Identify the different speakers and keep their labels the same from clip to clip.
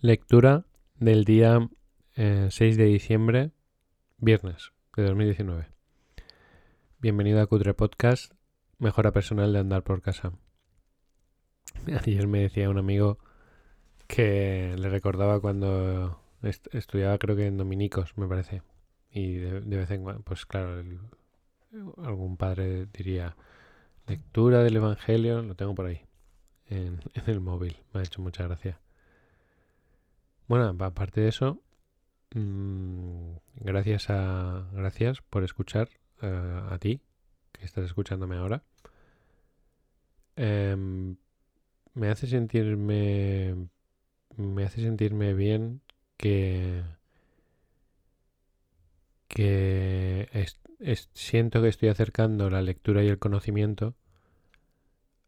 Speaker 1: Lectura del día 6 eh, de diciembre, viernes de 2019. Bienvenido a Cutre Podcast, mejora personal de andar por casa. Ayer me decía un amigo que le recordaba cuando estudiaba, creo que en Dominicos, me parece. Y de, vez en cuando, pues claro, algún padre diría, lectura del Evangelio, lo tengo por ahí, en, en el móvil. Me ha hecho mucha gracia. Bueno, aparte de eso, mm, gracias a gracias por escuchar eh, a ti que estás escuchándome ahora. Em, me hace sentirme me hace sentirme bien que que siento que estoy acercando la lectura y el conocimiento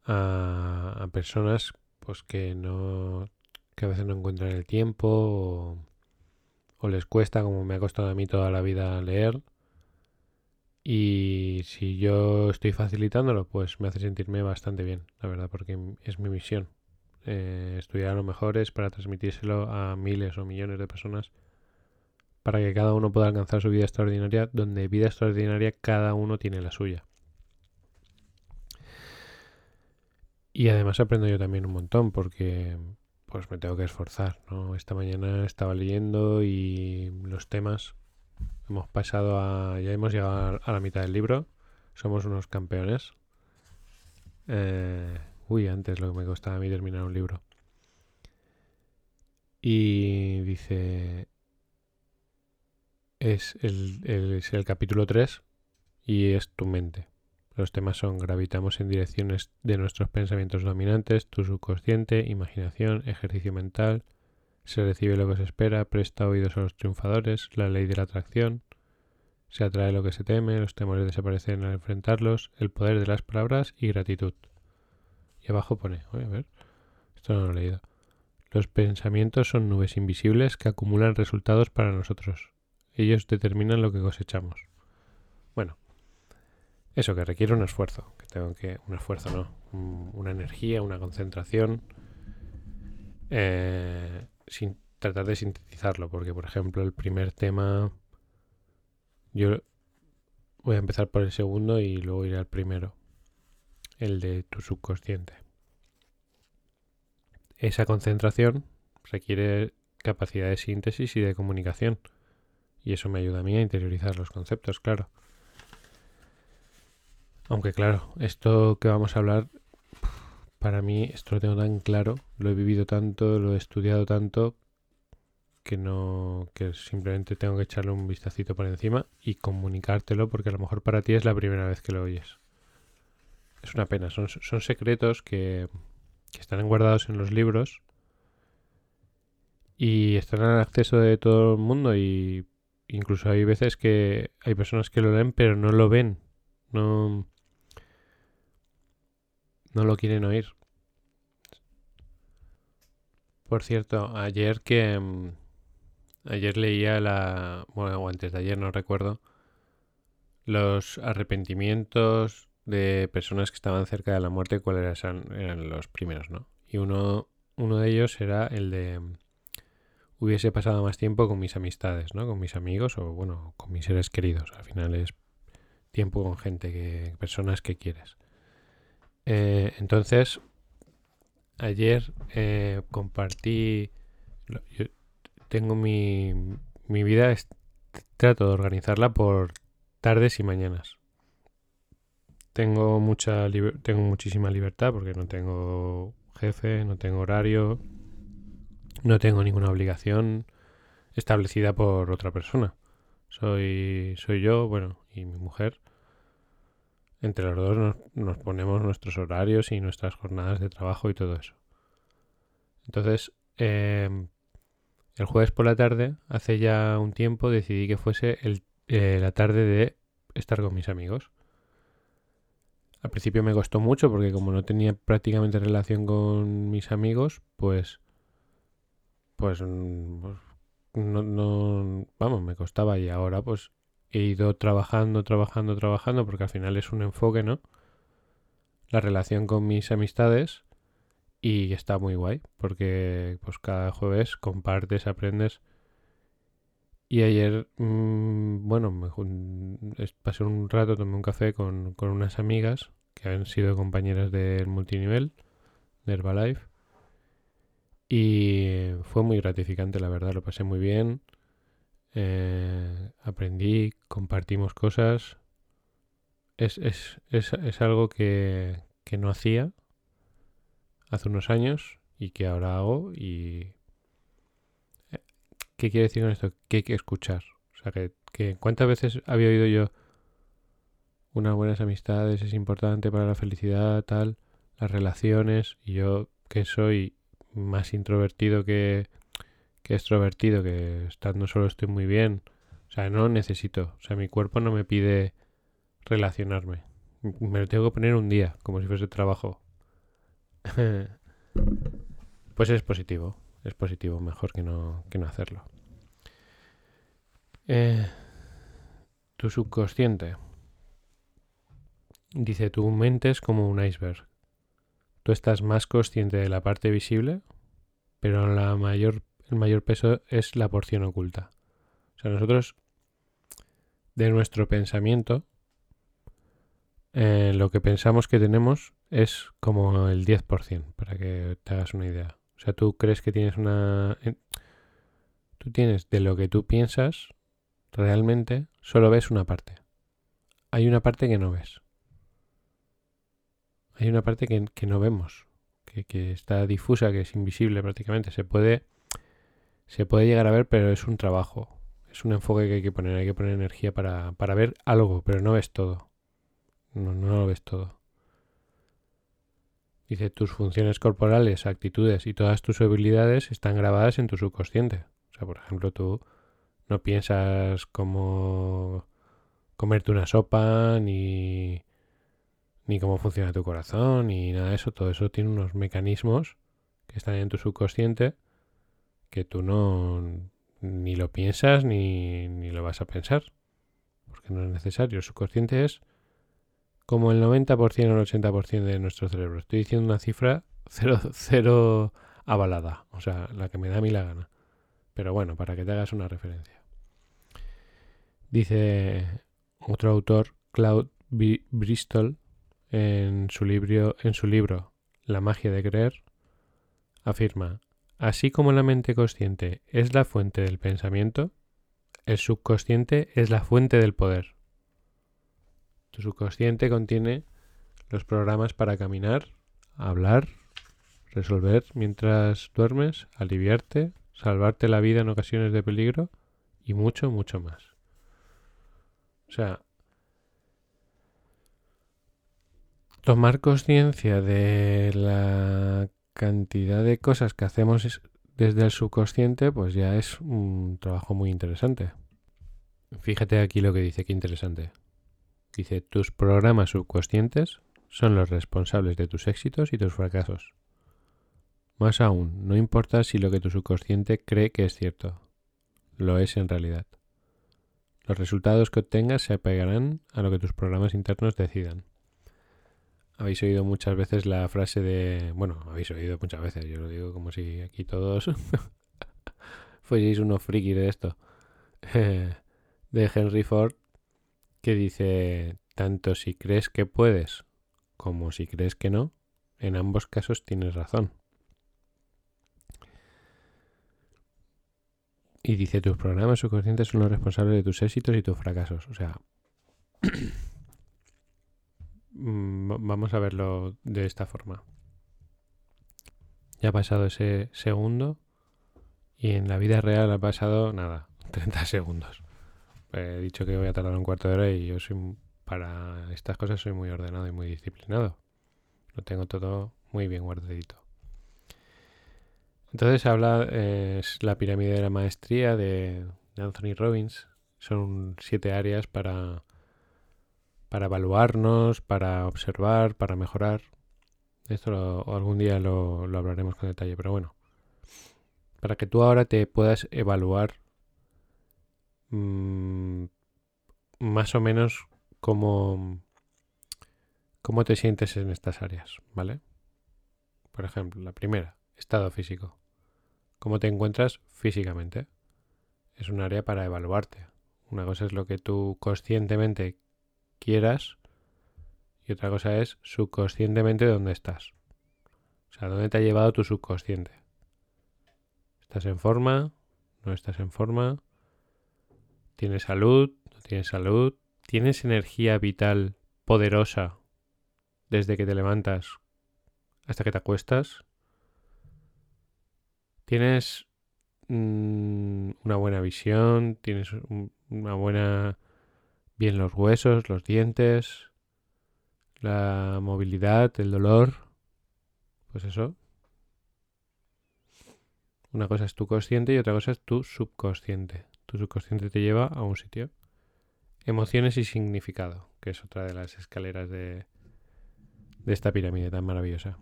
Speaker 1: a, a personas pues que no que a veces no encuentran el tiempo o, les cuesta, como me ha costado a mí toda la vida leer. Y si yo estoy facilitándolo, pues me hace sentirme bastante bien, la verdad, porque es mi misión. Eh, estudiar a lo mejor es para transmitírselo a miles o millones de personas para que cada uno pueda alcanzar su vida extraordinaria, donde vida extraordinaria cada uno tiene la suya. Y además aprendo yo también un montón, porque pues me tengo que esforzar, ¿no? Esta mañana estaba leyendo y los temas hemos pasado a ya hemos llegado a la mitad del libro, somos unos campeones. Eh, uy, antes lo que me costaba a mí terminar un libro. Y dice es el, es el capítulo 3 y es tu mente. Los temas son gravitamos en direcciones de nuestros pensamientos dominantes, tu subconsciente, imaginación, ejercicio mental, se recibe lo que se espera, presta oídos a los triunfadores, la ley de la atracción, se atrae lo que se teme, los temores desaparecen al enfrentarlos, el poder de las palabras y gratitud. Y abajo pone, a ver, esto no lo he leído. Los pensamientos son nubes invisibles que acumulan resultados para nosotros. Ellos determinan lo que cosechamos. Eso que requiere un esfuerzo, que tengo que un esfuerzo no, una energía, una concentración, eh, sin tratar de sintetizarlo, porque por ejemplo el primer tema, yo voy a empezar por el segundo y luego iré al primero, el de tu subconsciente. Esa concentración requiere capacidad de síntesis y de comunicación, y eso me ayuda a mí a interiorizar los conceptos, claro. Aunque claro, esto que vamos a hablar, para mí esto lo tengo tan claro, lo he vivido tanto, lo he estudiado tanto, que no, que simplemente tengo que echarle un vistacito por encima y comunicártelo porque a lo mejor para ti es la primera vez que lo oyes. Es una pena, son, son secretos que, que están guardados en los libros y están al acceso de todo el mundo y incluso hay veces que hay personas que lo leen pero no lo ven. No, no lo quieren oír. Por cierto, ayer que... Mm, ayer leía la... Bueno, o antes de ayer, no recuerdo. Los arrepentimientos de personas que estaban cerca de la muerte, cuáles eran, eran los primeros, ¿no? Y uno, uno de ellos era el de... Mm, hubiese pasado más tiempo con mis amistades, ¿no? Con mis amigos o, bueno, con mis seres queridos. Al final es tiempo con gente, que personas que quieres. Eh, entonces, ayer eh, compartí, yo tengo mi, mi vida, trato de organizarla por tardes y mañanas. Tengo mucha tengo muchísima libertad porque no tengo jefe, no tengo horario, no tengo ninguna obligación establecida por otra persona. Soy soy yo, bueno, y mi mujer entre los dos nos, ponemos nuestros horarios y nuestras jornadas de trabajo y todo eso. Entonces, em, el jueves por la tarde, hace ya un tiempo, decidí que fuese eh, la tarde de estar con mis amigos. Al principio me costó mucho porque como no tenía prácticamente relación con mis amigos, pues, pues, mm, no, no, vamos, me costaba y ahora pues he ido trabajando, trabajando, trabajando, porque al final es un enfoque, ¿no? La relación con mis amistades y está muy guay porque pues cada jueves compartes, aprendes. Y ayer, mm, bueno, me pasé un rato, tomé un café con, con unas amigas que han sido compañeras del multinivel, de Herbalife. Y fue muy gratificante, la verdad, lo pasé muy bien. Eh, aprendí, compartimos cosas. Es, es, es, es algo que, que no hacía hace unos años y que ahora hago y... Eh, ¿Qué quiere decir con esto? Que hay que escuchar. O sea, que, que ¿cuántas veces había oído yo unas buenas amistades es importante para la felicidad, tal, las relaciones, y yo que soy más introvertido que, que extrovertido, que estando solo estoy muy bien, o sea, no necesito, o sea, mi cuerpo no me pide relacionarme, me lo tengo que poner un día, como si fuese trabajo. pues es positivo, es positivo, mejor que no, que no hacerlo. Eh, tu subconsciente. Dice, tu mente es como un iceberg. Tú estás más consciente de la parte visible, pero la mayor, el mayor peso es la porción oculta. O sea, nosotros, de nuestro pensamiento, eh, lo que pensamos que tenemos es como el 10%, para que te hagas una idea. O sea, tú crees que tienes una... Tú tienes de lo que tú piensas, realmente solo ves una parte. Hay una parte que no ves hay una parte que, no vemos, que, está difusa, que es invisible prácticamente. Se puede, se puede llegar a ver, pero es un trabajo. Es un enfoque que hay que poner. Hay que poner energía para, para ver algo, pero no ves todo. No, no lo ves todo. Dice, tus funciones corporales, actitudes y todas tus habilidades están grabadas en tu subconsciente. O sea, por ejemplo, tú no piensas cómo comerte una sopa, ni ni cómo funciona tu corazón, ni nada de eso. Todo eso tiene unos mecanismos que están en tu subconsciente que tú no ni lo piensas ni, ni lo vas a pensar. Porque no es necesario. El subconsciente es como el 90% o el 80% de nuestro cerebro. Estoy diciendo una cifra cero, cero avalada. O sea, la que me da a mí la gana. Pero bueno, para que te hagas una referencia. Dice otro autor, Claude Bristol, en su, libro, en su libro La magia de creer, afirma, así como la mente consciente es la fuente del pensamiento, el subconsciente es la fuente del poder. Tu subconsciente contiene los programas para caminar, hablar, resolver mientras duermes, aliviarte, salvarte la vida en ocasiones de peligro y mucho, mucho más. O sea, tomar conciencia de la cantidad de cosas que hacemos desde el subconsciente, pues ya es un trabajo muy interesante. Fíjate aquí lo que dice, qué interesante. Dice, tus programas subconscientes son los responsables de tus éxitos y tus fracasos. Más aún, no importa si lo que tu subconsciente cree que es cierto, lo es en realidad. Los resultados que obtengas se apegarán a lo que tus programas internos decidan. Habéis oído muchas veces la frase de... Bueno, habéis oído muchas veces, yo lo digo como si aquí todos fueseis unos frikis de esto. de Henry Ford, que dice, tanto si crees que puedes como si crees que no, en ambos casos tienes razón. Y dice, tus programas subconscientes son los responsables de tus éxitos y tus fracasos. O sea, vamos a verlo de esta forma. Ya ha pasado ese segundo y en la vida real ha pasado nada, 30 segundos. He dicho que voy a tardar un cuarto de hora y yo soy para estas cosas soy muy ordenado y muy disciplinado. Lo tengo todo muy bien guardadito. Entonces habla es la pirámide de la maestría de Anthony Robbins. Son siete áreas para para evaluarnos, para observar, para mejorar. Esto algún día lo, hablaremos con detalle, pero bueno. Para que tú ahora te puedas evaluar mm, más o menos cómo, cómo te sientes en estas áreas, ¿vale? Por ejemplo, la primera, estado físico. ¿Cómo te encuentras físicamente? Es un área para evaluarte. Una cosa es lo que tú conscientemente quieras y otra cosa es subconscientemente dónde estás. O sea, dónde te ha llevado tu subconsciente. ¿Estás en forma? ¿No estás en forma? ¿Tienes salud? ¿No tienes salud? ¿Tienes energía vital poderosa desde que te levantas hasta que te acuestas? ¿Tienes mm, una buena visión? ¿Tienes una buena... bien los huesos, los dientes? ¿La movilidad, el dolor? Pues eso. Una cosa es tu consciente y otra cosa es tu subconsciente. Tu subconsciente te lleva a un sitio. Emociones y significado, que es otra de las escaleras de, de esta pirámide tan maravillosa.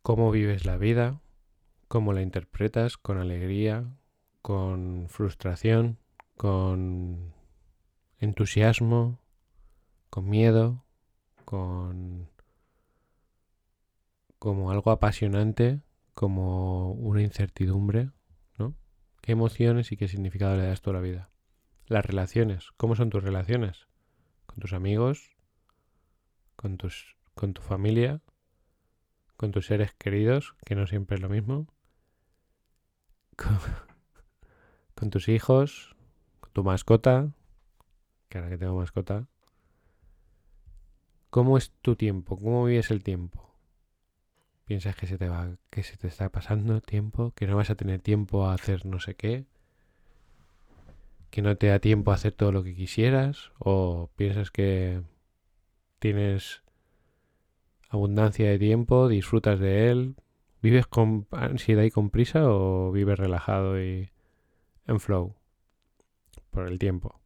Speaker 1: ¿Cómo vives la vida? ¿Cómo la interpretas? ¿Con alegría? ¿Con frustración? ¿Con entusiasmo? ¿Con miedo? ¿Con como algo apasionante? ¿Como una incertidumbre? ¿No? ¿Qué emociones y qué significado le das toda la vida? Las relaciones. ¿Cómo son tus relaciones? ¿Con tus amigos? ¿Con, tus, con tu familia? ¿Con tus seres queridos? Que no siempre es lo mismo. ¿Con, con tus hijos? ¿Con tu mascota? Que ahora que tengo mascota. ¿Cómo es tu tiempo? ¿Cómo vives el tiempo? piensas que se te va, que se te está pasando tiempo, que no vas a tener tiempo a hacer no sé qué, que no te da tiempo a hacer todo lo que quisieras, o piensas que tienes abundancia de tiempo, disfrutas de él, vives con ansiedad y con prisa o vives relajado y en flow por el tiempo.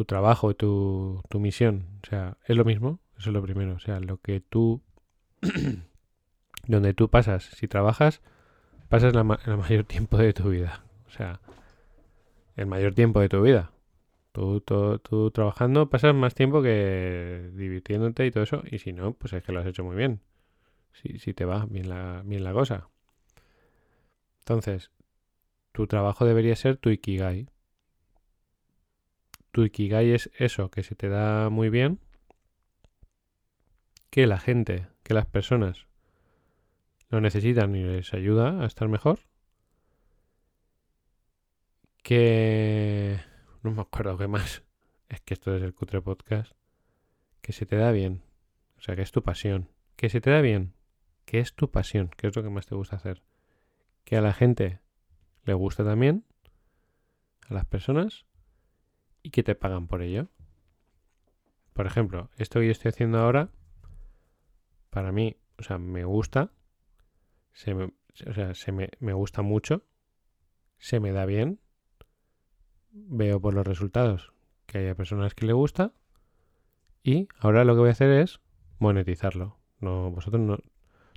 Speaker 1: Tu trabajo, tu, tu misión, o sea, es lo mismo, eso es lo primero, o sea, lo que tú donde tú pasas, si trabajas, pasas el mayor tiempo de tu vida. O sea, el mayor tiempo de tu vida. Tú, tú, trabajando pasas más tiempo que divirtiéndote y todo eso. Y si no, pues es que lo has hecho muy bien. Si, si te va bien la, bien la cosa. Entonces, tu trabajo debería ser tu ikigai. Tu ikigai es eso que se te da muy bien. Que la gente, que las personas lo necesitan y les ayuda a estar mejor. Que... No me acuerdo qué más. Es que esto es el cutre podcast. Que se te da bien. O sea, que es tu pasión. Que se te da bien. Que es tu pasión. Que es lo que más te gusta hacer. Que a la gente le gusta también. A las personas. Y que te pagan por ello. Por ejemplo, esto que yo estoy haciendo ahora. Para mí, o sea, me gusta se me, o sea, se me, me gusta mucho, se me da bien, veo por los resultados que hay personas que le gusta y ahora lo que voy a hacer es monetizarlo. No, vosotros no,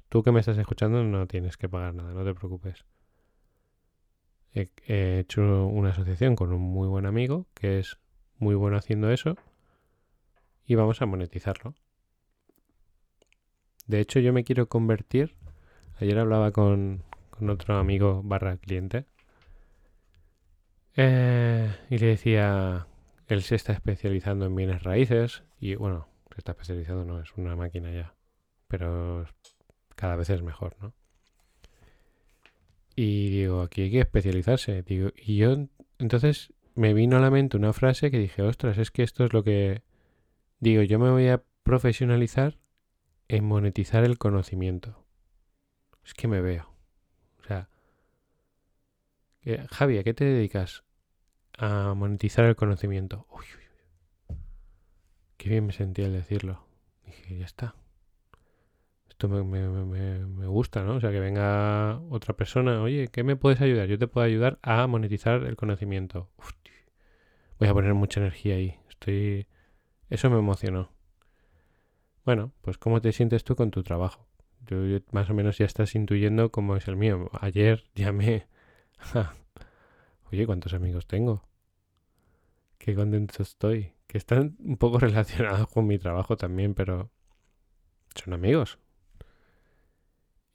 Speaker 1: tú que me estás escuchando no tienes que pagar nada, no te preocupes. He, he hecho una asociación con un muy buen amigo que es muy bueno haciendo eso y vamos a monetizarlo. De hecho, yo me quiero convertir Ayer hablaba con, otro amigo barra cliente eh, y le decía, él se está especializando en bienes raíces y bueno, se está especializando, no es una máquina ya, pero cada vez es mejor, ¿no? Y digo, aquí hay que especializarse. Digo, y yo entonces me vino a la mente una frase que dije, ostras, es que esto es lo que digo, yo me voy a profesionalizar en monetizar el conocimiento. Es que me veo. O sea, Javi, ¿a qué te dedicas? A monetizar el conocimiento. Uy, uy, Qué bien me sentí al decirlo. Dije, ya está. Me, gusta, ¿no? O sea, que venga otra persona. Oye, ¿qué me puedes ayudar? Yo te puedo ayudar a monetizar el conocimiento. voy a poner mucha energía ahí. Estoy... Eso me emocionó. Bueno, pues ¿cómo te sientes tú con tu trabajo? Yo, más o menos ya estás intuyendo cómo es el mío. Ayer llamé. Oye, ¿cuántos amigos tengo? Qué contento estoy. Que están un poco relacionados con mi trabajo también, pero son amigos.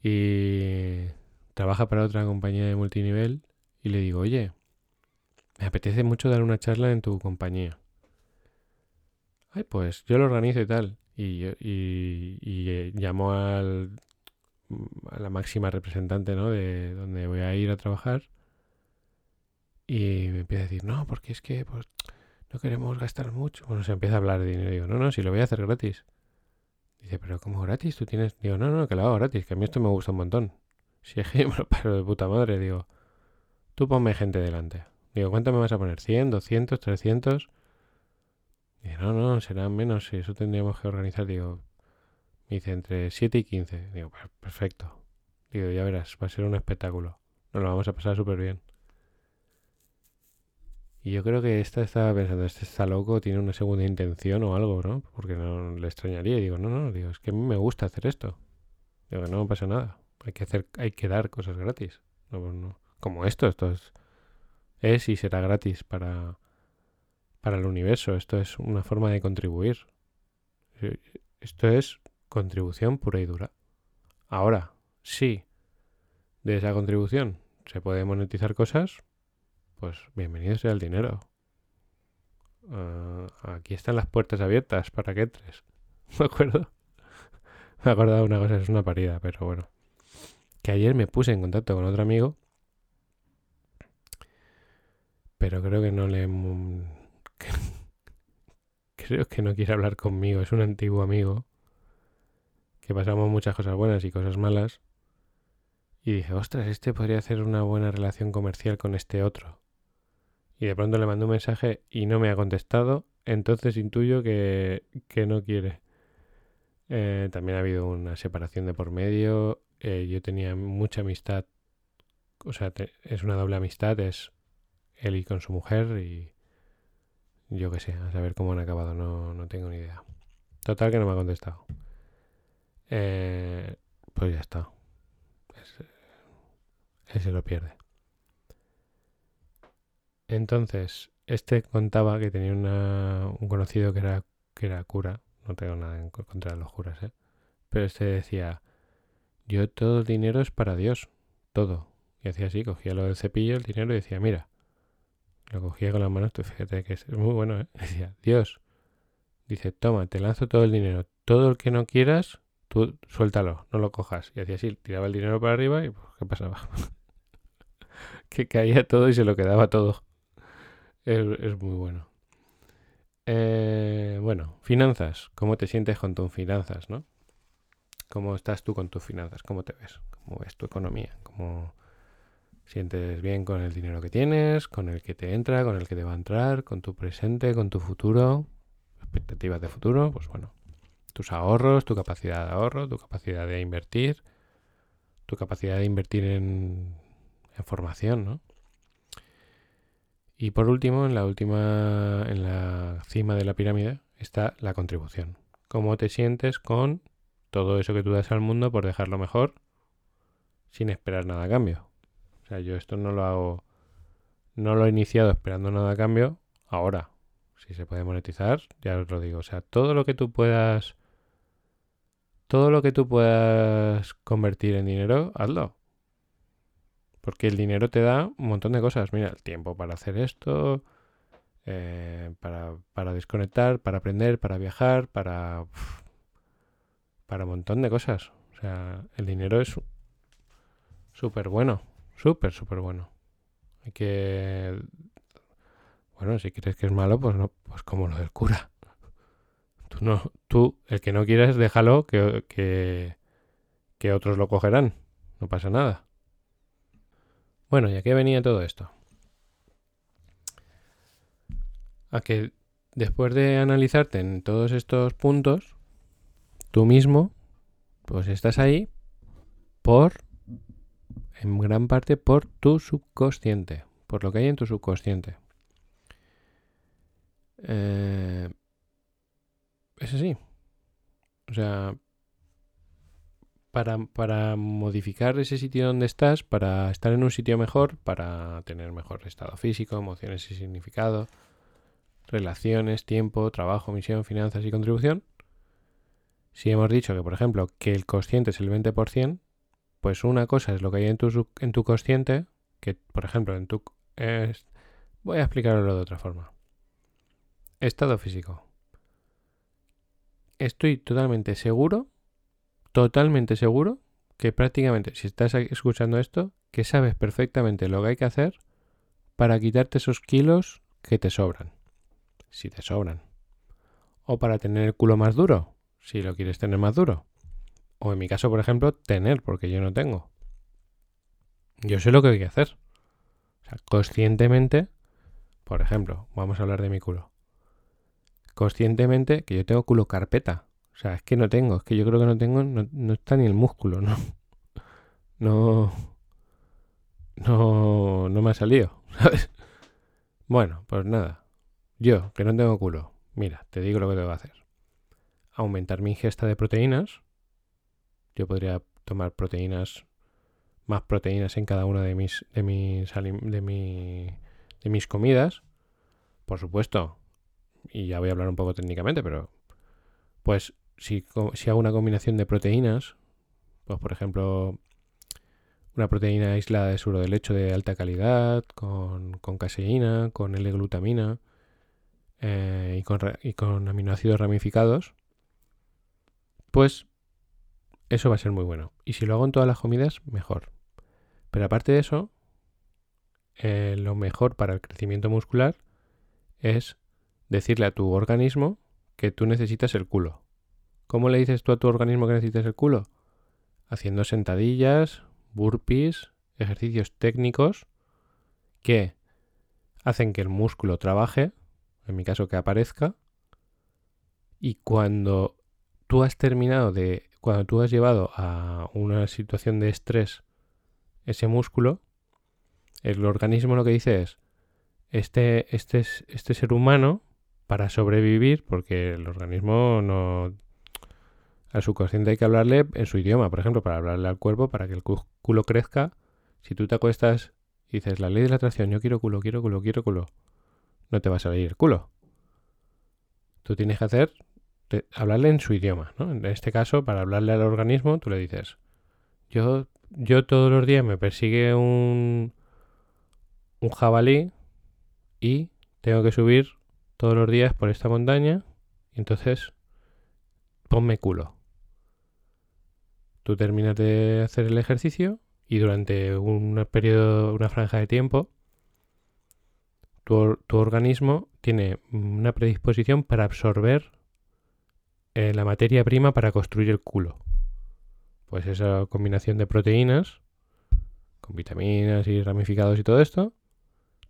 Speaker 1: Y trabaja para otra compañía de multinivel y le digo, oye, me apetece mucho dar una charla en tu compañía. Ay, pues yo lo organizo y tal. Y, y, y eh, llamó al, a la máxima representante, ¿no? De donde voy a ir a trabajar. Y me empieza a decir, no, porque es que pues, no queremos gastar mucho. Bueno, se empieza a hablar de dinero. Digo, no, no, si lo voy a hacer gratis. Dice, pero ¿cómo gratis? Tú tienes. Digo, no, no, que lo hago gratis, que a mí esto me gusta un montón. Si es que me de puta madre, digo, tú ponme gente delante. Digo, ¿cuánto me vas a poner? ¿100, 200, 300? Dice, no, no, serán menos, si eso tendríamos que organizar. Digo, me dice, entre 7 y 15. Digo, perfecto. Digo, ya verás, va a ser un espectáculo. Nos lo vamos a pasar súper bien. Y yo creo que esta estaba pensando, este está loco, tiene una segunda intención o algo, ¿no? Porque no le extrañaría. Y digo, no, no, digo, es que a mí me gusta hacer esto. Digo, no pasa nada. Hay que hacer, hay que dar cosas gratis. No, pues no. Como esto, esto es, es y será gratis para, para el universo. Esto es una forma de contribuir. Esto es contribución pura y dura. Ahora, sí, de esa contribución se puede monetizar cosas, pues bienvenido sea el dinero. Uh, aquí están las puertas abiertas para que entres. ¿Me acuerdo? Me he acordado de una cosa, es una parida, pero bueno. Que ayer me puse en contacto con otro amigo. Pero creo que no le... creo que no quiere hablar conmigo. Es un antiguo amigo. Que pasamos muchas cosas buenas y cosas malas. Y dije, ostras, este podría hacer una buena relación comercial con este otro y de pronto le mandé un mensaje y no me ha contestado, entonces intuyo que, no quiere. Eh, también ha habido una separación de por medio. Eh, yo tenía mucha amistad, o sea, es una doble amistad, es él y con su mujer y yo qué sé, a saber cómo han acabado, no, no tengo ni idea. Total que no me ha contestado. Eh, pues ya está. Él se lo pierde. Entonces, este contaba que tenía un conocido que era, que era cura. No tengo nada en contra de los curas, ¿eh? Pero este decía, yo todo el dinero es para Dios, todo. Y hacía así, cogía lo del cepillo, el dinero y decía, mira. Lo cogía con las manos, fíjate que es muy bueno, ¿eh? Decía, Dios. Dice, toma, te lanzo todo el dinero. Todo el que no quieras, tú suéltalo, no lo cojas. Y hacía así, tiraba el dinero para arriba y pues, ¿qué pasaba? que caía todo y se lo quedaba todo. Es, muy bueno. Eh, bueno, finanzas. ¿Cómo te sientes con tus finanzas, no? ¿Cómo estás tú con tus finanzas? ¿Cómo te ves? ¿Cómo ves tu economía? ¿Cómo sientes bien con el dinero que tienes, con el que te entra, con el que te va a entrar, con tu presente, con tu futuro? Expectativas de futuro, pues bueno. Tus ahorros, tu capacidad de ahorro, tu capacidad de invertir, tu capacidad de invertir en, en formación, ¿no? Y por último, en la última, en la cima de la pirámide, está la contribución. ¿Cómo te sientes con todo eso que tú das al mundo por dejarlo mejor sin esperar nada a cambio? O sea, yo esto no lo hago, no lo he iniciado esperando nada a cambio. Ahora, si se puede monetizar, ya os lo digo. O sea, todo lo que tú puedas, todo lo que tú puedas convertir en dinero, hazlo. Porque el dinero te da un montón de cosas. Mira, el tiempo para hacer esto, eh, para, desconectar, para aprender, para viajar, para, para un montón de cosas. O sea, el dinero es súper bueno, súper, súper bueno. Hay que... Bueno, si crees que es malo, pues no, pues como lo del cura. Tú no, tú, el que no quieras, déjalo, que, que, que otros lo cogerán. No pasa nada. Bueno, ¿y a qué venía todo esto? A que después de analizarte en todos estos puntos, tú mismo, pues estás ahí por, en gran parte, por tu subconsciente, por lo que hay en tu subconsciente. Eh, es así. O sea, para, modificar ese sitio donde estás, para estar en un sitio mejor, para tener mejor estado físico, emociones y significado, relaciones, tiempo, trabajo, misión, finanzas y contribución. Si hemos dicho que, por ejemplo, que el consciente es el 20%, Pues una cosa es lo que hay en tu, en tu consciente, que por ejemplo en tu... voy a explicarlo de otra forma. Estado físico. Estoy totalmente seguro, totalmente seguro, que prácticamente, si estás escuchando esto, que sabes perfectamente lo que hay que hacer para quitarte esos kilos que te sobran. Si te sobran. O para tener el culo más duro, si lo quieres tener más duro. O en mi caso, por ejemplo, tener, porque yo no tengo. Yo sé lo que hay que hacer. O sea, conscientemente, por ejemplo, vamos a hablar de mi culo. Conscientemente que yo tengo culo carpeta. O sea, es que no tengo, es que yo creo que no tengo, no, está ni el músculo, ¿no? No. No, no me ha salido, ¿sabes? Bueno, pues nada. Yo, que no tengo culo, mira, te digo lo que tengo que hacer. Aumentar mi ingesta de proteínas, yo podría tomar proteínas, más proteínas en cada una de mis, de mis, de, de mis comidas. Por supuesto, y ya voy a hablar un poco técnicamente, pero pues si, hago una combinación de proteínas, pues por ejemplo una proteína aislada de suero de lecho de alta calidad, con, caseína, con L-glutamina eh, y, con, y con aminoácidos ramificados, pues eso va a ser muy bueno. Y si lo hago en todas las comidas, mejor. Pero aparte de eso, eh, lo mejor para el crecimiento muscular es decirle a tu organismo que tú necesitas el culo. ¿Cómo le dices tú a tu organismo que necesitas el culo? Haciendo sentadillas, burpees, ejercicios técnicos que hacen que el músculo trabaje, en mi caso que aparezca, y cuando tú has terminado de cuando tú has llevado a una situación de estrés ese músculo, el organismo lo que dice es, este, este, este ser humano, para sobrevivir, porque el organismo no... Al subconsciente hay que hablarle en su idioma, por ejemplo, para hablarle al cuerpo, para que el culo crezca. Si tú te acuestas y dices, la ley de la atracción, yo quiero culo, quiero culo, quiero culo, no te va a salir el culo. Tú tienes que hacer hablarle en su idioma. En este caso, para hablarle al organismo, tú le dices, yo, yo todos los días me persigue un, un jabalí y tengo que subir todos los días por esta montaña y entonces ponme culo. Tú terminas de hacer el ejercicio y durante un periodo, una franja de tiempo, tu, organismo tiene una predisposición para absorber eh, la materia prima para construir el culo. Pues esa combinación de proteínas, con vitaminas y ramificados y todo esto,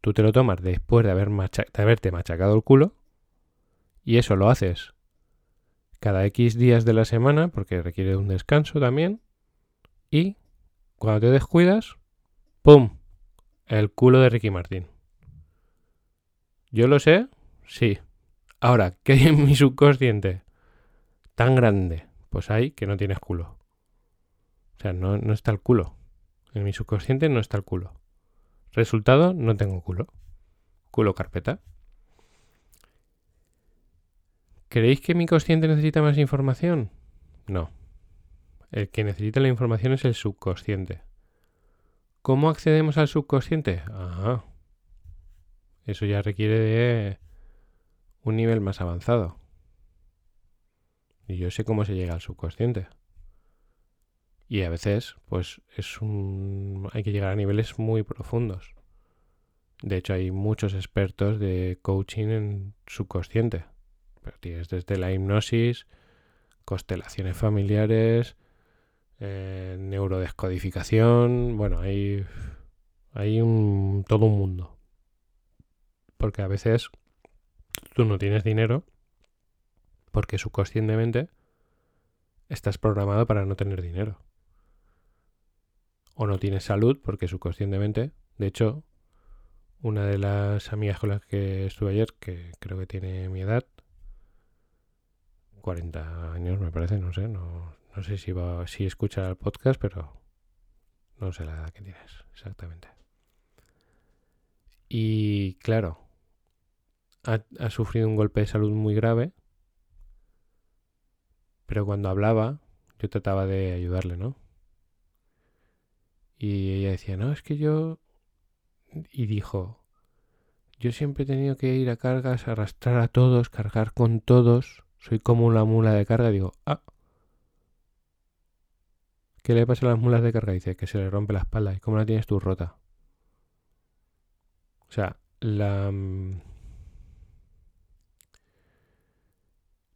Speaker 1: tú te lo tomas después de, haber de haberte machacado el culo, y eso lo haces cada X días de la semana, porque requiere un descanso también, y cuando te descuidas, ¡pum! El culo de Ricky Martín. ¿Yo lo sé? Sí. Ahora, ¿qué hay en mi subconsciente? tan grande, pues hay que no tienes culo. O sea, no, no está el culo. En mi subconsciente no está el culo. Resultado, no tengo culo. Culo carpeta. ¿Creéis que mi consciente necesita más información? No. El que necesita la información es el subconsciente. ¿Cómo accedemos al subconsciente? Ajá. Eso ya requiere de un nivel más avanzado. Y yo sé cómo se llega al subconsciente. Y a veces, pues, es un. hay que llegar a niveles muy profundos. De hecho, hay muchos expertos de coaching en subconsciente. Pero tienes desde la hipnosis, constelaciones familiares, eh, neurodescodificación. Bueno, hay. hay todo un mundo. Porque a veces tú no tienes dinero porque subconscientemente estás programado para no tener dinero. O no tienes salud porque subconscientemente, de hecho, una de las amigas con las que estuve ayer, que creo que tiene mi edad, 40 años me parece, no sé, no, no sé si va, si escucha el podcast, pero no sé la edad que tienes exactamente. Y claro, ha sufrido un golpe de salud muy grave pero cuando hablaba, yo trataba de ayudarle, ¿no? Y ella decía, no, es que yo... Y dijo, yo siempre he tenido que ir a cargas, arrastrar a todos, cargar con todos. Soy como una mula de carga. Digo, ah. ¿Qué le pasa a las mulas de carga? Dice que se le rompe la espalda. ¿Y cómo la tienes tú rota? O sea, la... Mm,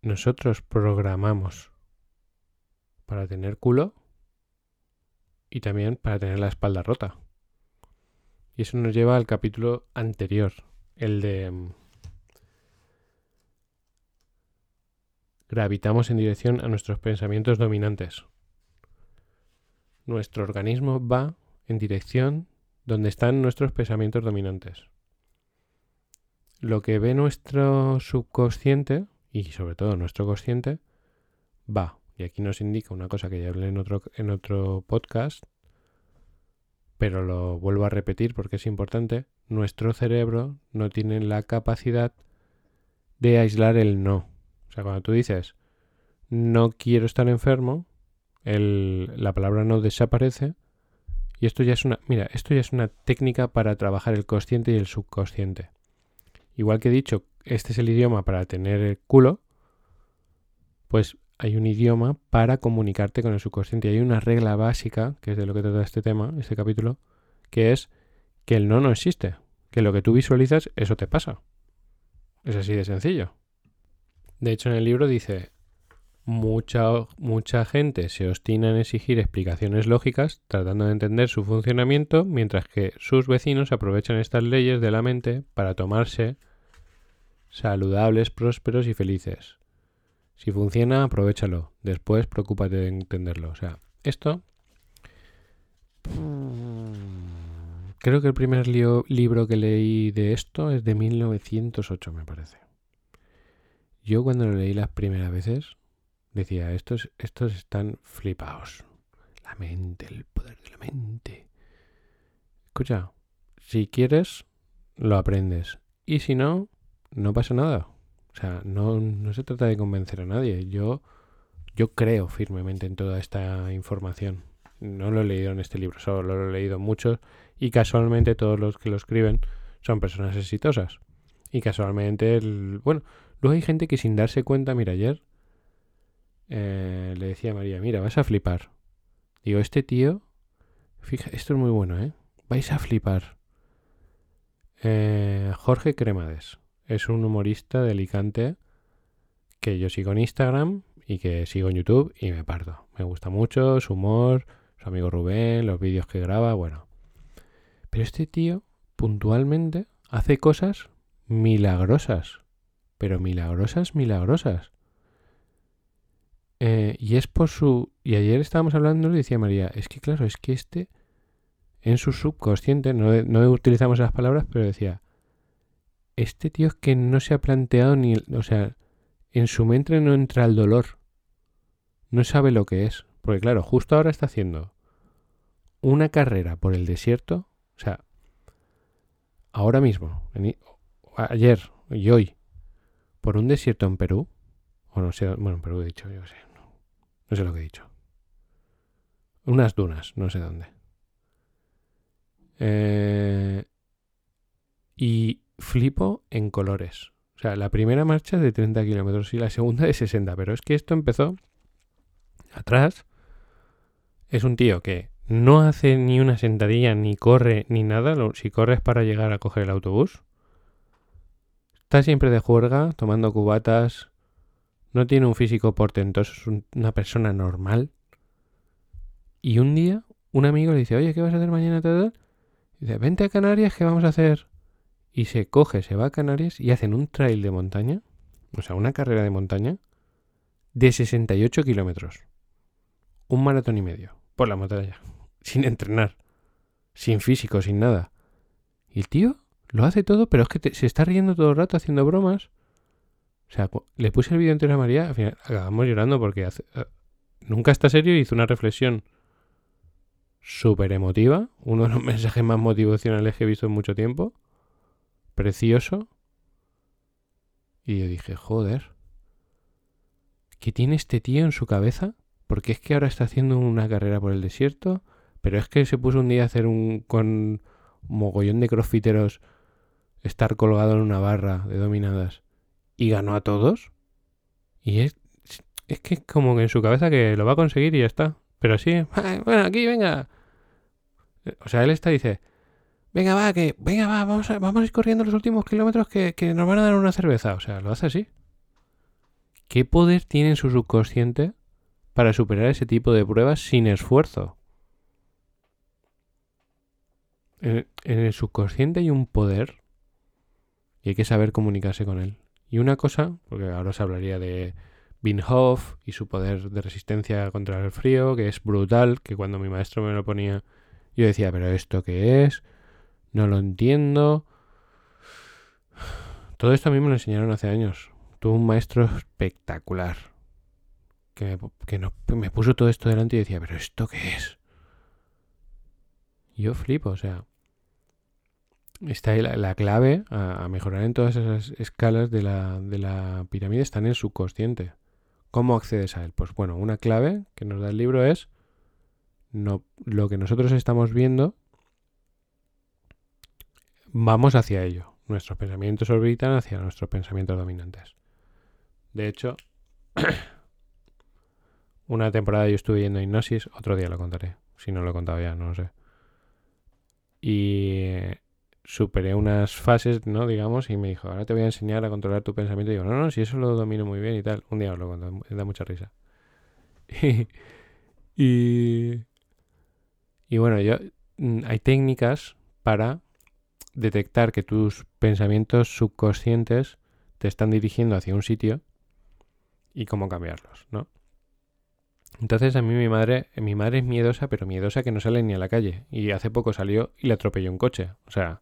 Speaker 1: nosotros programamos para tener culo y también para tener la espalda rota. Y eso nos lleva al capítulo anterior, el de... gravitamos en dirección a nuestros pensamientos dominantes. Nuestro organismo va en dirección donde están nuestros pensamientos dominantes. Lo que ve nuestro subconsciente, y sobre todo nuestro consciente, va. Y aquí nos indica una cosa que ya hablé en otro, en otro podcast, pero lo vuelvo a repetir porque es importante. Nuestro cerebro no tiene la capacidad de aislar el no. O sea, cuando tú dices no quiero estar enfermo, la palabra no desaparece y esto ya es una, mira, esto ya es una técnica para trabajar el consciente y el subconsciente. Igual que he dicho, este es el idioma para tener el culo, pues hay un idioma para comunicarte con el subconsciente. Hay una regla básica, que es de lo que trata este tema, este capítulo, que es que el no no existe. Que lo que tú visualizas, eso te pasa. Es así de sencillo. De hecho, en el libro dice, Mucha, mucha gente se obstina en exigir explicaciones lógicas tratando de entender su funcionamiento, mientras que sus vecinos aprovechan estas leyes de la mente para tomarse saludables, prósperos y felices. Si funciona, aprovechalo. Después, preocúpate de entenderlo. O sea, esto... Creo que el primer libro que leí de esto es de 1908, me parece. Yo cuando lo leí las primeras veces decía, estos, estos están flipados. La mente, el poder de la mente. Escucha, si quieres, lo aprendes. Y si no, no pasa nada. O sea, no, no se trata de convencer a nadie. Yo, yo creo firmemente en toda esta información. No lo he leído en este libro, solo lo he leído muchos. Y casualmente todos los que lo escriben son personas exitosas. Y casualmente, el, bueno, luego hay gente que sin darse cuenta, mira, ayer eh, le decía a María, mira, vas a flipar. Digo, este tío, fija, esto es muy bueno, ¿eh? Vais a flipar. Eh, Jorge Cremades es un humorista de Alicante que yo sigo en Instagram y que sigo en YouTube y me parto. Me gusta mucho su humor, su amigo Rubén, los vídeos que graba, bueno. Pero este tío, puntualmente, hace cosas milagrosas. Pero milagrosas, milagrosas. Eh, y es por su... Y ayer estábamos hablando y decía María, es que claro, es que este en su subconsciente, no, no utilizamos esas palabras, pero decía, este tío es que no se ha planteado ni... O sea, en su mente no entra el dolor. No sabe lo que es. Porque claro, justo ahora está haciendo una carrera por el desierto. O sea, ahora mismo, ayer y hoy, por un desierto en Perú. O no sé, bueno, en Perú he dicho, yo sé. No sé lo que he dicho. Unas dunas, no sé dónde. Eh, y flipo en colores. O sea, la primera marcha de 30 kilómetros y la segunda de 60. Pero es que esto empezó atrás. Es un tío que no hace ni una sentadilla, ni corre, ni nada. Si corres para llegar a coger el autobús. Está siempre de juerga, tomando cubatas, no tiene un físico portentoso, es una persona normal. Y un día, un amigo le dice, oye, ¿qué vas a hacer mañana? dice, vente a Canarias, ¿qué vamos a hacer? Y se coge, se va a Canarias y hacen un trail de montaña, o sea, una carrera de montaña, de 68 kilómetros. Un maratón y medio, por la montaña, sin entrenar, sin físico, sin nada. Y el tío lo hace todo, pero es que se está riendo todo el rato haciendo bromas. O sea, le puse el vídeo entero a María, al final acabamos llorando porque hace, eh, nunca está serio y hizo una reflexión súper emotiva, uno de los mensajes más motivacionales que he visto en mucho tiempo, precioso. Y yo dije, joder, ¿qué tiene este tío en su cabeza? Porque es que ahora está haciendo una carrera por el desierto Pero es que se puso un día a hacer un con un mogollón de crossfiteros estar colgado en una barra de dominadas y ganó a todos. Y es, es que como en su cabeza que lo va a conseguir y ya está. Pero sí, bueno, aquí, venga. O sea, él está y dice, venga, va, que, venga, va, vamos a, vamos ir corriendo los últimos kilómetros que, que nos van a dar una cerveza. O sea, lo hace así. ¿Qué poder tiene en su subconsciente para superar ese tipo de pruebas sin esfuerzo? En, el subconsciente hay un poder y hay que saber comunicarse con él. Y una cosa, porque ahora os hablaría de Binhoff y su poder de resistencia contra el frío, que es brutal, que cuando mi maestro me lo ponía, yo decía, pero ¿esto qué es? No lo entiendo. Todo esto a mí me lo enseñaron hace años. Tuve un maestro espectacular. Que, me, puso todo esto delante y decía, pero ¿esto qué es? yo flipo, o sea. Está la, la clave a, mejorar en todas esas escalas de la, de la pirámide están en el subconsciente. ¿Cómo accedes a él? Pues bueno, una clave que nos da el libro es no, lo que nosotros estamos viendo, vamos hacia ello. Nuestros pensamientos orbitan hacia nuestros pensamientos dominantes. De hecho, una temporada yo estuve yendo a hipnosis, otro día lo contaré. Si no lo he contado ya, no lo sé. Y superé unas fases, ¿no? Digamos, y me dijo, ahora te voy a enseñar a controlar tu pensamiento. Y digo, no, no, si eso lo domino muy bien y tal. Un día os lo cuento, me da mucha risa. y, y bueno, yo, mm, hay técnicas para detectar que tus pensamientos subconscientes te están dirigiendo hacia un sitio y cómo cambiarlos, ¿no? Entonces a mí mi madre, mi madre es miedosa, pero miedosa que no sale ni a la calle. Y hace poco salió y le atropelló un coche. O sea,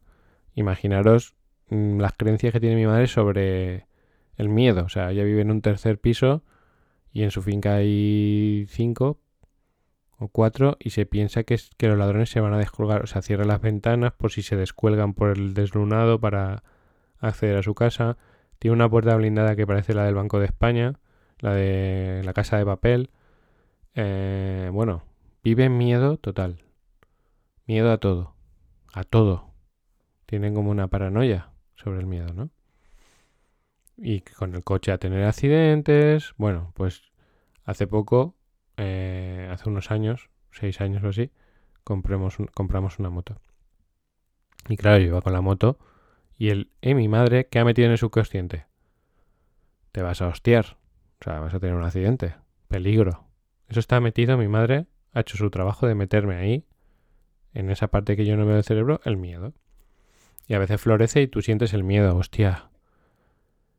Speaker 1: imaginaros mm, las creencias que tiene mi madre sobre el miedo. O sea, ella vive en un tercer piso y en su finca hay cinco o cuatro y se piensa que, es, que los ladrones se van a descolgar. O sea, cierra las ventanas por si se descuelgan por el deslunado para acceder a su casa. Tiene una puerta blindada que parece la del Banco de España, la de la casa de papel. Eh, bueno, vive en miedo total. Miedo a todo. A todo tienen como una paranoia sobre el miedo, ¿no? Y con el coche a tener accidentes. Bueno, pues hace poco, eh, hace unos años, seis años o así, compramos, una moto. Y claro, yo iba con la moto y el, eh, mi madre, ¿qué ha metido en el subconsciente? Te vas a hostiar. O sea, vas a tener un accidente. Peligro. Eso está metido, mi madre ha hecho su trabajo de meterme ahí, en esa parte que yo no veo del cerebro, el miedo. Y a veces florece y tú sientes el miedo, hostia.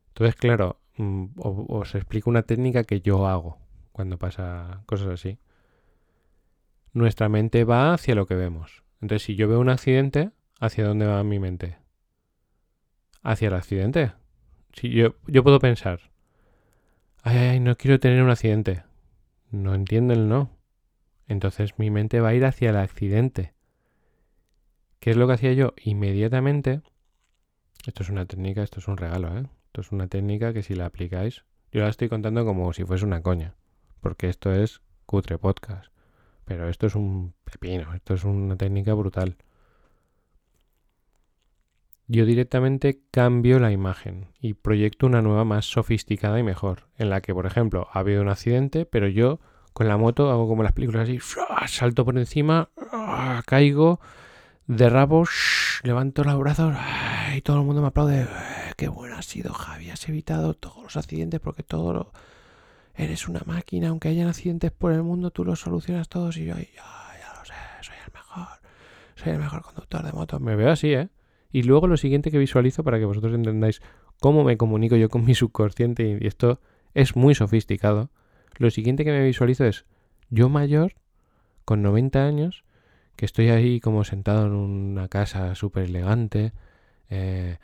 Speaker 1: Entonces, claro, mm, os explico una técnica que yo hago cuando pasa cosas así. Nuestra mente va hacia lo que vemos. Entonces, si yo veo un accidente, ¿hacia dónde va mi mente? Hacia el accidente. Si yo, yo puedo pensar, ay, ay, no quiero tener un accidente. No entiendo el no. Entonces mi mente va a ir hacia el accidente. ¿Qué es lo que hacía yo? Inmediatamente, esto es una técnica, esto es un regalo, ¿eh? Esto es una técnica que si la aplicáis, yo la estoy contando como si fuese una coña, porque esto es cutre podcast, pero esto es un pepino, esto es una técnica brutal. Yo directamente cambio la imagen y proyecto una nueva más sofisticada y mejor, en la que, por ejemplo, ha habido un accidente, pero yo con la moto hago como las películas así, salto por encima, caigo, derrabo, levanto los brazos y todo el mundo me aplaude. Qué bueno has sido, Javi. Has evitado todos los accidentes porque todo lo... Eres una máquina, aunque hayan accidentes por el mundo, tú los solucionas todos y yo, ya, ya lo sé, soy el mejor. Soy el mejor conductor de moto. Me veo así, ¿eh? Y luego lo siguiente que visualizo para que vosotros entendáis cómo me comunico yo con mi subconsciente y esto es muy sofisticado. Lo siguiente que me visualizo es yo mayor, con 90 años, que estoy ahí como sentado en una casa súper elegante, eh,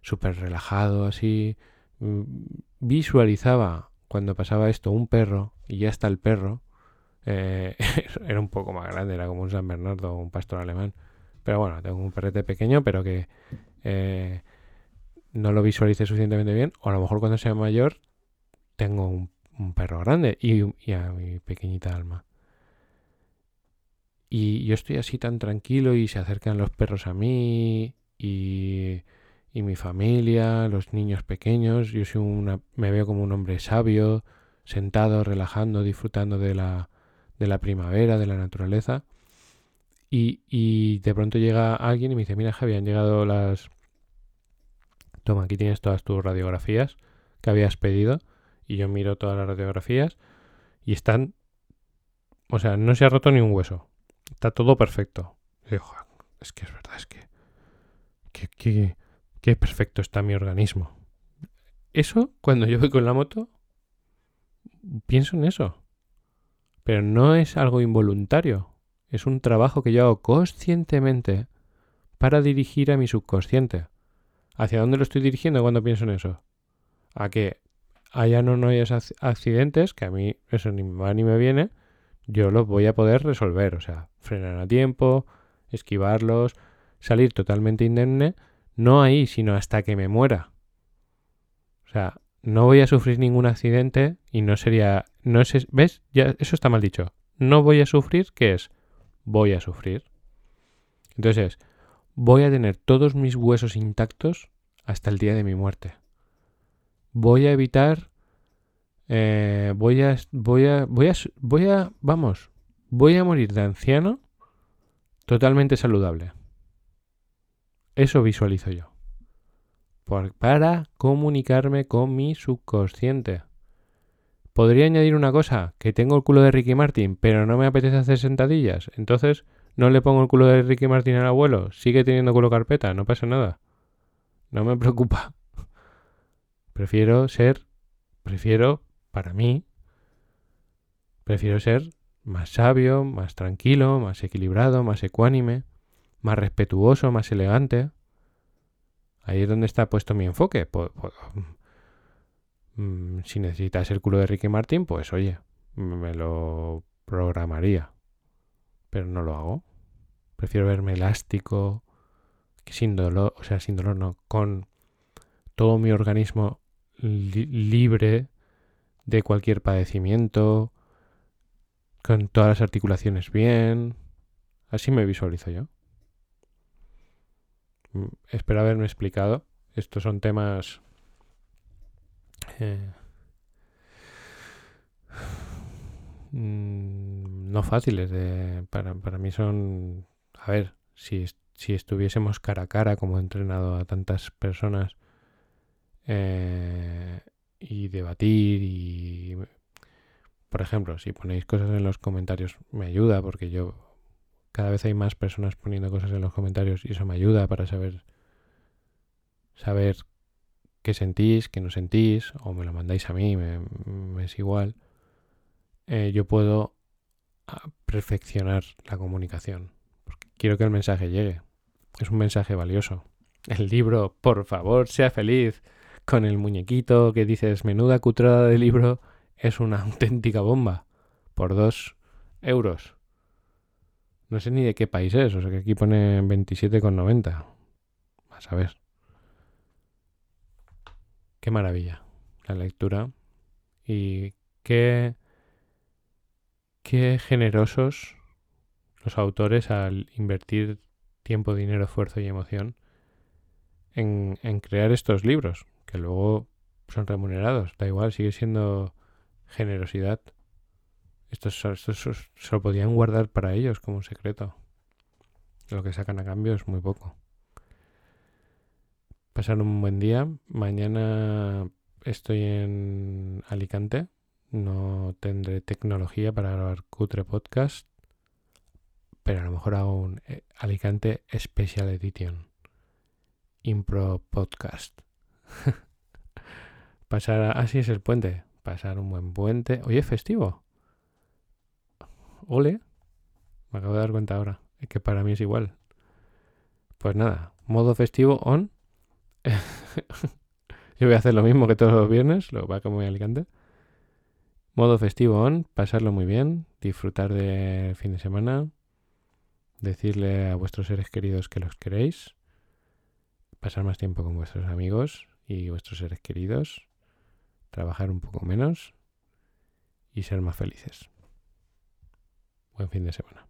Speaker 1: súper relajado, así. Mm, visualizaba cuando pasaba esto un perro y ya está el perro. Eh, era un poco más grande, era como un San Bernardo o un pastor alemán. Pero bueno, tengo un perrete pequeño, pero que eh, no lo visualice suficientemente bien. O a lo mejor cuando sea mayor tengo un, perro grande y, y a mi pequeñita alma. Y yo estoy así tan tranquilo y se acercan los perros a mí y, y mi familia, los niños pequeños. Yo soy una, me veo como un hombre sabio, sentado, relajando, disfrutando de la, de la primavera, de la naturaleza. Y, y de pronto llega alguien y me dice, mira Javi, han llegado las... Toma, aquí tienes todas tus radiografías que habías pedido. Y yo miro todas las radiografías y están... O sea, no se ha roto ni un hueso. Está todo perfecto. es que es verdad, es que... Qué, perfecto está mi organismo. Eso, cuando yo voy con la moto, pienso en eso. Pero no es algo involuntario. Es un trabajo que yo hago conscientemente para dirigir a mi subconsciente. ¿Hacia dónde lo estoy dirigiendo cuando pienso en eso? A que allá no, no haya accidentes, que a mí eso ni me va ni me viene, yo los voy a poder resolver. O sea, frenar a tiempo, esquivarlos, salir totalmente indemne, no ahí, sino hasta que me muera. O sea, no voy a sufrir ningún accidente y no sería, no sé, ¿ves? Eso está mal dicho. No voy a sufrir, ¿qué es? Voy a sufrir. Entonces, voy a tener todos mis huesos intactos hasta el día de mi muerte. Voy a evitar, eh, voy a, voy a, voy a, voy a, vamos, voy a morir de anciano totalmente saludable. Eso visualizo yo para comunicarme con mi subconsciente. Podría añadir una cosa, que tengo el culo de Ricky Martin, pero no me apetece hacer sentadillas. Entonces, no le pongo el culo de Ricky Martin al abuelo. Sigue teniendo culo carpeta, no pasa nada. No me preocupa. Prefiero ser, prefiero, para mí, prefiero ser más sabio, más tranquilo, más equilibrado, más ecuánime, más respetuoso, más elegante. Ahí es donde está puesto mi enfoque. Mm, si necesitas el culo de Ricky Martin, pues oye, me lo programaría. Pero no lo hago. Prefiero verme elástico, sin dolor, o sea, sin dolor no, con todo mi organismo libre de cualquier padecimiento, con todas las articulaciones bien. Así me visualizo yo. Mm, espero haberme explicado. Estos son temas... Eh, mm, no fáciles. Para, para, mí son... A ver, si, si, estuviésemos cara a cara, como he entrenado a tantas personas, eh, y debatir y... Por ejemplo, si ponéis cosas en los comentarios, me ayuda porque yo cada vez hay más personas poniendo cosas en los comentarios y eso me ayuda para saber saber qué sentís, qué no sentís, o me lo mandáis a mí, me, es igual. Eh, yo puedo ah, perfeccionar la comunicación. Quiero que el mensaje llegue. Es un mensaje valioso. El libro, por favor, sea feliz. Con el muñequito que dices, menuda cutrada de libro, es una auténtica bomba. Por dos euros. No sé ni de qué país es, o sea que aquí pone 27,90. Vas a ver. Qué maravilla la lectura. Y qué, qué generosos los autores al invertir tiempo, dinero, esfuerzo y emoción en, en crear estos libros, que luego son remunerados. Da igual, sigue siendo generosidad. Estos, se lo podían guardar para ellos como un secreto. Lo que sacan a cambio es muy poco. Pasar un buen día. Mañana estoy en Alicante. No tendré tecnología para grabar cutre podcast. Pero a lo mejor hago un eh, Alicante Special Edition. Impro Podcast. Pasar. Así es el puente. Pasar un buen puente. Hoy es festivo. Ole. Me acabo de dar cuenta ahora. Es que para mí es igual. Pues nada, modo festivo on. Yo voy a hacer lo mismo que todos los viernes, lo va como muy Alicante. Modo festivo on, pasarlo muy bien, disfrutar del fin de semana, decirle a vuestros seres queridos que los queréis, pasar más tiempo con vuestros amigos y vuestros seres queridos, trabajar un poco menos y ser más felices. Buen fin de semana.